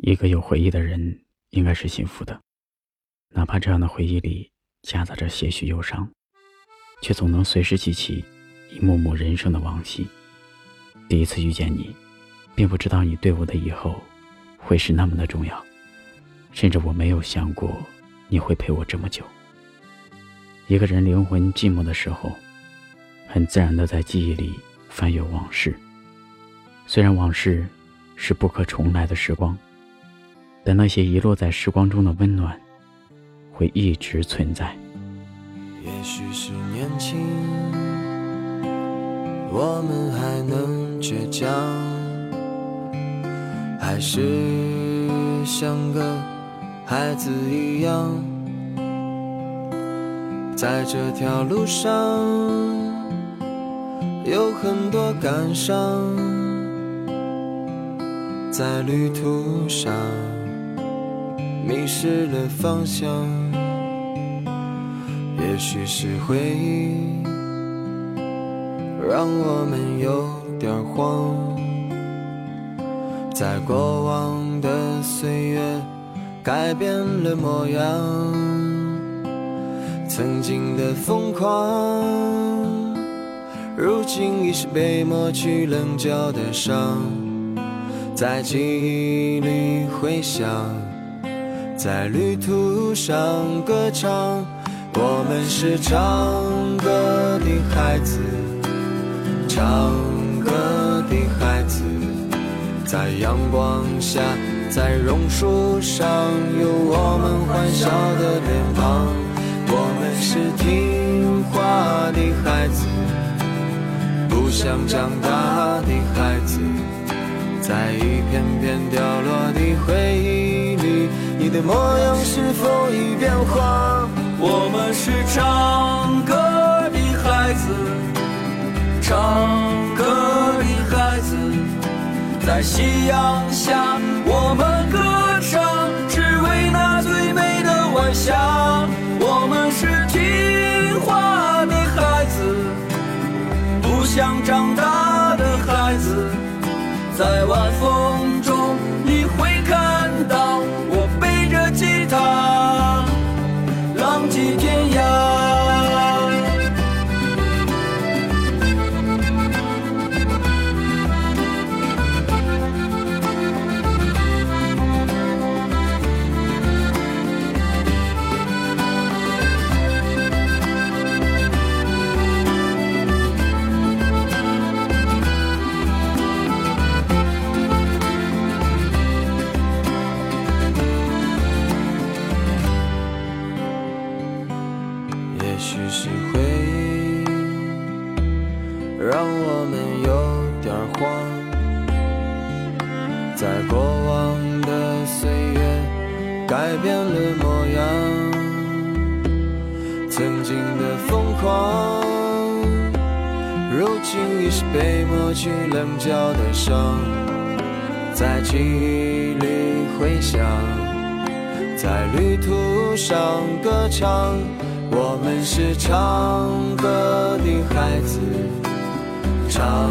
一个有回忆的人应该是幸福的，哪怕这样的回忆里夹杂着些许忧伤，却总能随时记起一幕幕人生的往昔。第一次遇见你，并不知道你对我的以后会是那么的重要，甚至我没有想过你会陪我这么久。一个人灵魂寂寞的时候，很自然的在记忆里翻阅往事，虽然往事是不可重来的时光。但那些遗落在时光中的温暖，会一直存在。也许是年轻，我们还能倔强，还是像个孩子一样，在这条路上有很多感伤，在旅途上。迷失了方向，也许是回忆让我们有点慌。在过往的岁月改变了模样，曾经的疯狂，如今已是被抹去棱角的伤，在记忆里回响。在旅途上歌唱，我们是唱歌的孩子，唱歌的孩子，在阳光下，在榕树上，有我们欢笑的脸庞。我们是听话的孩子，不想长大的孩子，在一片片掉落的回忆。你的模样是否已变化？我们是唱歌的孩子，唱歌的孩子，在夕阳下，我们歌唱，只为那最美的晚霞。我们是听话的孩子，不想长大的孩子，在晚风中，你会看在过往的岁月改变了模样，曾经的疯狂，如今已是被抹去棱角的伤，在记忆里回响，在旅途上歌唱，我们是唱歌的孩子。唱，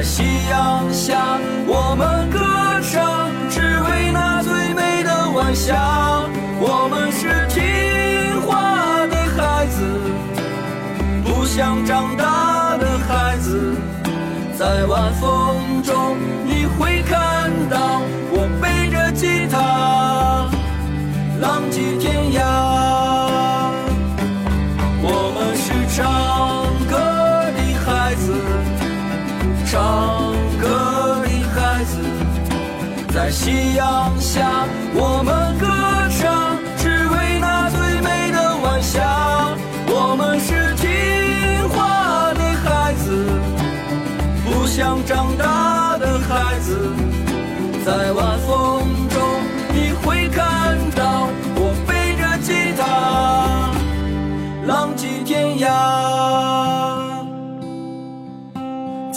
在夕阳下，我们歌唱，只为那最美的晚霞。我们是听话的孩子，不想长大的孩子，在晚风中，你会看到我背着吉他，浪迹天唱歌的孩子在夕阳下我们歌唱